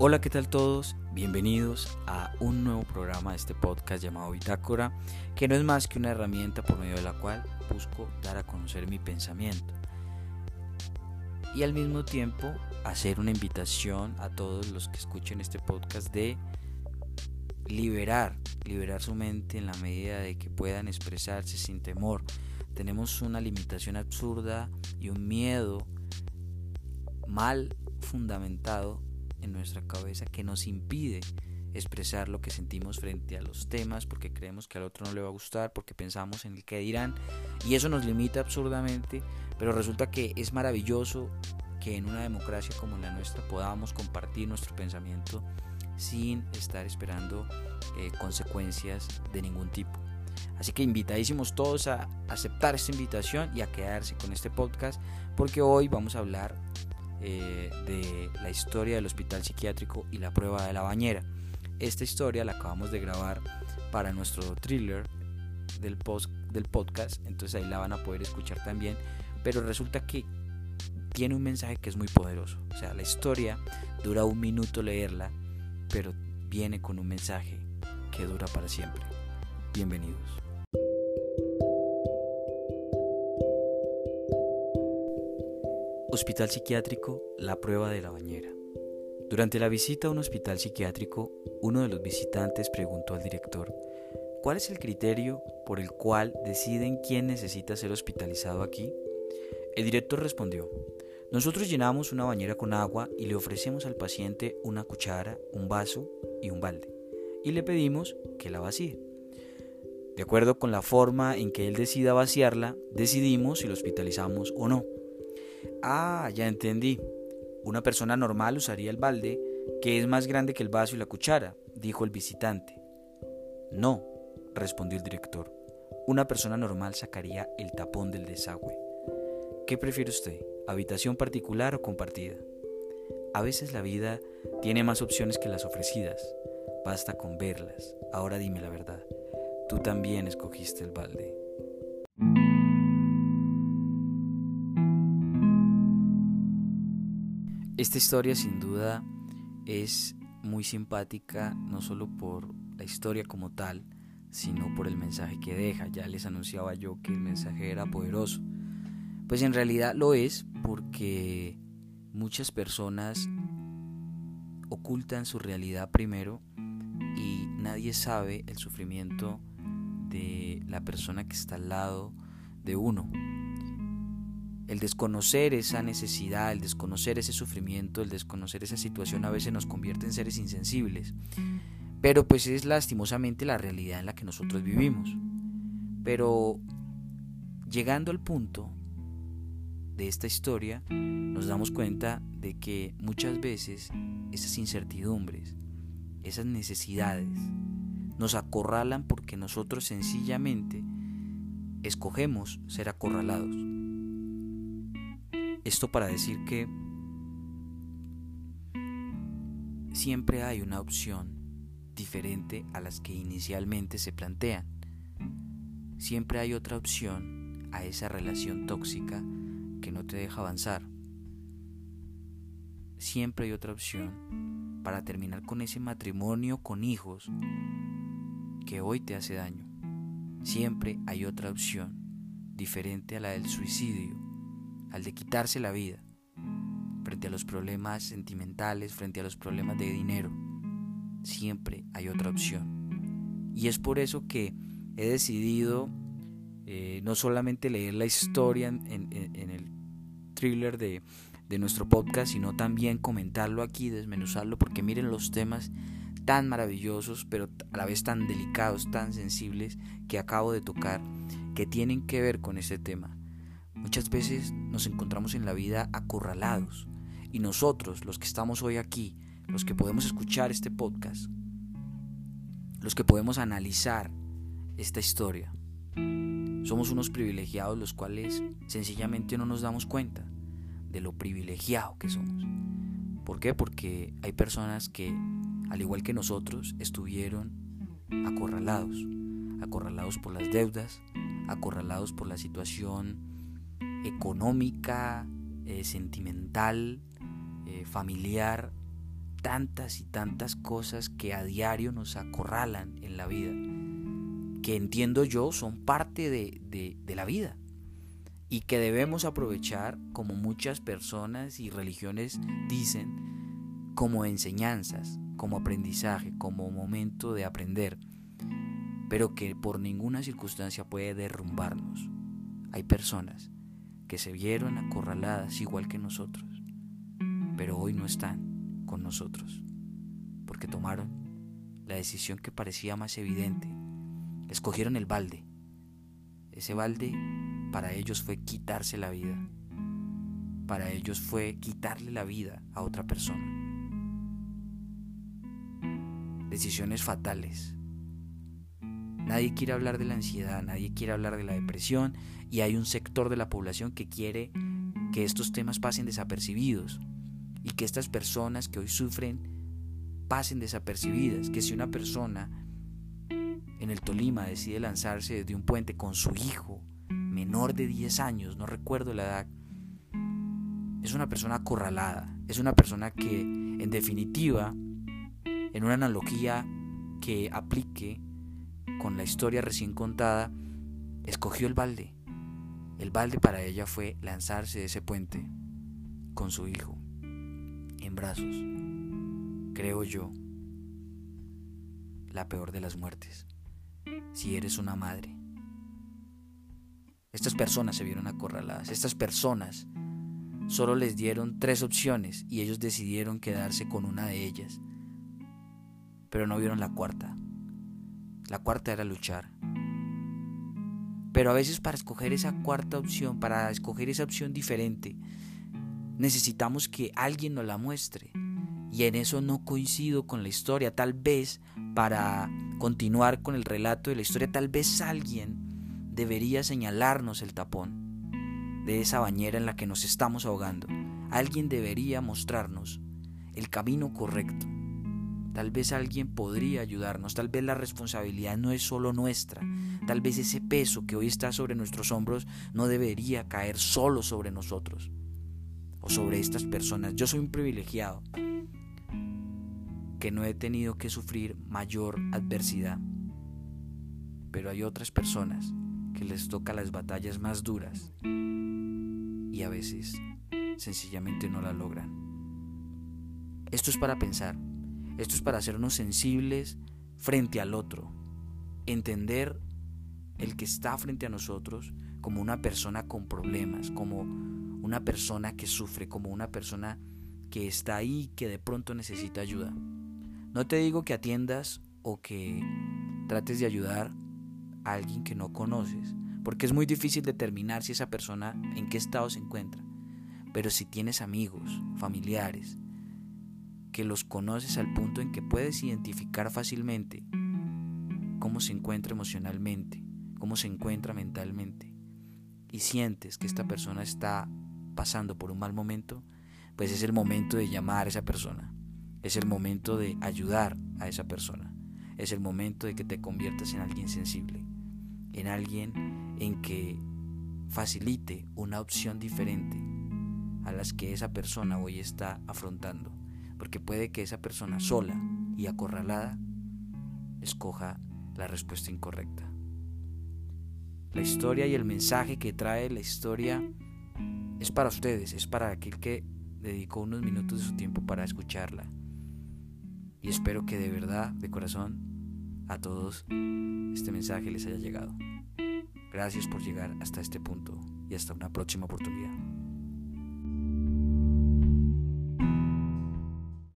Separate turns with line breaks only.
Hola, ¿qué tal todos? Bienvenidos a un nuevo programa de este podcast llamado Bitácora, que no es más que una herramienta por medio de la cual busco dar a conocer mi pensamiento y al mismo tiempo hacer una invitación a todos los que escuchen este podcast de liberar, liberar su mente en la medida de que puedan expresarse sin temor. Tenemos una limitación absurda y un miedo mal fundamentado en nuestra cabeza que nos impide expresar lo que sentimos frente a los temas porque creemos que al otro no le va a gustar, porque pensamos en el que dirán y eso nos limita absurdamente, pero resulta que es maravilloso que en una democracia como la nuestra podamos compartir nuestro pensamiento sin estar esperando eh, consecuencias de ningún tipo. Así que invitadísimos todos a aceptar esta invitación y a quedarse con este podcast porque hoy vamos a hablar eh, de la historia del hospital psiquiátrico y la prueba de la bañera. Esta historia la acabamos de grabar para nuestro thriller del, post, del podcast, entonces ahí la van a poder escuchar también, pero resulta que tiene un mensaje que es muy poderoso. O sea, la historia dura un minuto leerla, pero viene con un mensaje que dura para siempre. Bienvenidos. Hospital psiquiátrico, la prueba de la bañera. Durante la visita a un hospital psiquiátrico, uno de los visitantes preguntó al director, ¿cuál es el criterio por el cual deciden quién necesita ser hospitalizado aquí? El director respondió, nosotros llenamos una bañera con agua y le ofrecemos al paciente una cuchara, un vaso y un balde, y le pedimos que la vacíe. De acuerdo con la forma en que él decida vaciarla, decidimos si lo hospitalizamos o no. Ah, ya entendí. Una persona normal usaría el balde, que es más grande que el vaso y la cuchara, dijo el visitante. No, respondió el director. Una persona normal sacaría el tapón del desagüe. ¿Qué prefiere usted? ¿Habitación particular o compartida? A veces la vida tiene más opciones que las ofrecidas. Basta con verlas. Ahora dime la verdad. Tú también escogiste el balde. Esta historia sin duda es muy simpática, no solo por la historia como tal, sino por el mensaje que deja. Ya les anunciaba yo que el mensaje era poderoso. Pues en realidad lo es porque muchas personas ocultan su realidad primero y nadie sabe el sufrimiento de la persona que está al lado de uno. El desconocer esa necesidad, el desconocer ese sufrimiento, el desconocer esa situación a veces nos convierte en seres insensibles. Pero pues es lastimosamente la realidad en la que nosotros vivimos. Pero llegando al punto de esta historia, nos damos cuenta de que muchas veces esas incertidumbres, esas necesidades, nos acorralan porque nosotros sencillamente escogemos ser acorralados. Esto para decir que siempre hay una opción diferente a las que inicialmente se plantean. Siempre hay otra opción a esa relación tóxica que no te deja avanzar. Siempre hay otra opción para terminar con ese matrimonio con hijos que hoy te hace daño. Siempre hay otra opción diferente a la del suicidio al de quitarse la vida, frente a los problemas sentimentales, frente a los problemas de dinero. Siempre hay otra opción. Y es por eso que he decidido eh, no solamente leer la historia en, el thriller de, nuestro podcast, sino también comentarlo aquí, desmenuzarlo, porque miren los temas tan maravillosos, pero a la vez tan delicados, tan sensibles que acabo de tocar, que tienen que ver con este tema. Muchas veces nos encontramos en la vida acorralados y nosotros, los que estamos hoy aquí, los que podemos escuchar este podcast, los que podemos analizar esta historia, somos unos privilegiados los cuales sencillamente no nos damos cuenta de lo privilegiado que somos. ¿Por qué? Porque hay personas que, al igual que nosotros, estuvieron acorralados, acorralados por las deudas, acorralados por la situación económica, eh, sentimental, eh, familiar, tantas y tantas cosas que a diario nos acorralan en la vida, que entiendo yo son parte de, de la vida y que debemos aprovechar, como muchas personas y religiones dicen, como enseñanzas, como aprendizaje, como momento de aprender, pero que por ninguna circunstancia puede derrumbarnos. Hay personas que se vieron acorraladas igual que nosotros, pero hoy no están con nosotros, porque tomaron la decisión que parecía más evidente, escogieron el balde. Ese balde para ellos fue quitarse la vida. Para ellos fue quitarle la vida a otra persona. Decisiones fatales. Nadie quiere hablar de la ansiedad, nadie quiere hablar de la depresión y hay un sector de la población que quiere que estos temas pasen desapercibidos y que estas personas que hoy sufren pasen desapercibidas, que si una persona en el Tolima decide lanzarse desde un puente con su hijo menor de 10 años, no recuerdo la edad, es una persona acorralada, es una persona que en definitiva, en una analogía que aplique con la historia recién contada, escogió el balde. El balde para ella fue lanzarse de ese puente con su hijo en brazos. Creo yo, la peor de las muertes. Si eres una madre, estas personas se vieron acorraladas. Estas personas solo les dieron tres opciones y ellos decidieron quedarse con una de ellas. Pero no vieron la cuarta. La cuarta era luchar. Pero a veces para escoger esa cuarta opción, para escoger esa opción diferente, necesitamos que alguien nos la muestre. Y en eso no coincido con la historia. Tal vez para continuar con el relato de la historia, tal vez alguien debería señalarnos el tapón de esa bañera en la que nos estamos ahogando. Alguien debería mostrarnos el camino correcto. Tal vez alguien podría ayudarnos, tal vez la responsabilidad no es solo nuestra, tal vez ese peso que hoy está sobre nuestros hombros no debería caer solo sobre nosotros o sobre estas personas. Yo soy un privilegiado que no he tenido que sufrir mayor adversidad, pero hay otras personas que les toca las batallas más duras y a veces sencillamente no la logran. Esto es para pensar, esto es para hacernos sensibles frente al otro, entender el que está frente a nosotros como una persona con problemas, como una persona que sufre, como una persona que está ahí que de pronto necesita ayuda. No te digo que atiendas o que trates de ayudar alguien que no conoces, porque es muy difícil determinar si esa persona en qué estado se encuentra. Pero si tienes amigos, familiares, que los conoces al punto en que puedes identificar fácilmente cómo se encuentra emocionalmente, cómo se encuentra mentalmente, y sientes que esta persona está pasando por un mal momento, pues es el momento de llamar a esa persona, es el momento de ayudar a esa persona, es el momento de que te conviertas en alguien sensible en alguien en que facilite una opción diferente a las que esa persona hoy está afrontando. Porque puede que esa persona sola y acorralada escoja la respuesta incorrecta. La historia y el mensaje que trae la historia es para ustedes, es para aquel que dedicó unos minutos de su tiempo para escucharla. Y espero que de verdad, de corazón, a todos este mensaje les haya llegado. Gracias por llegar hasta este punto y hasta una próxima oportunidad.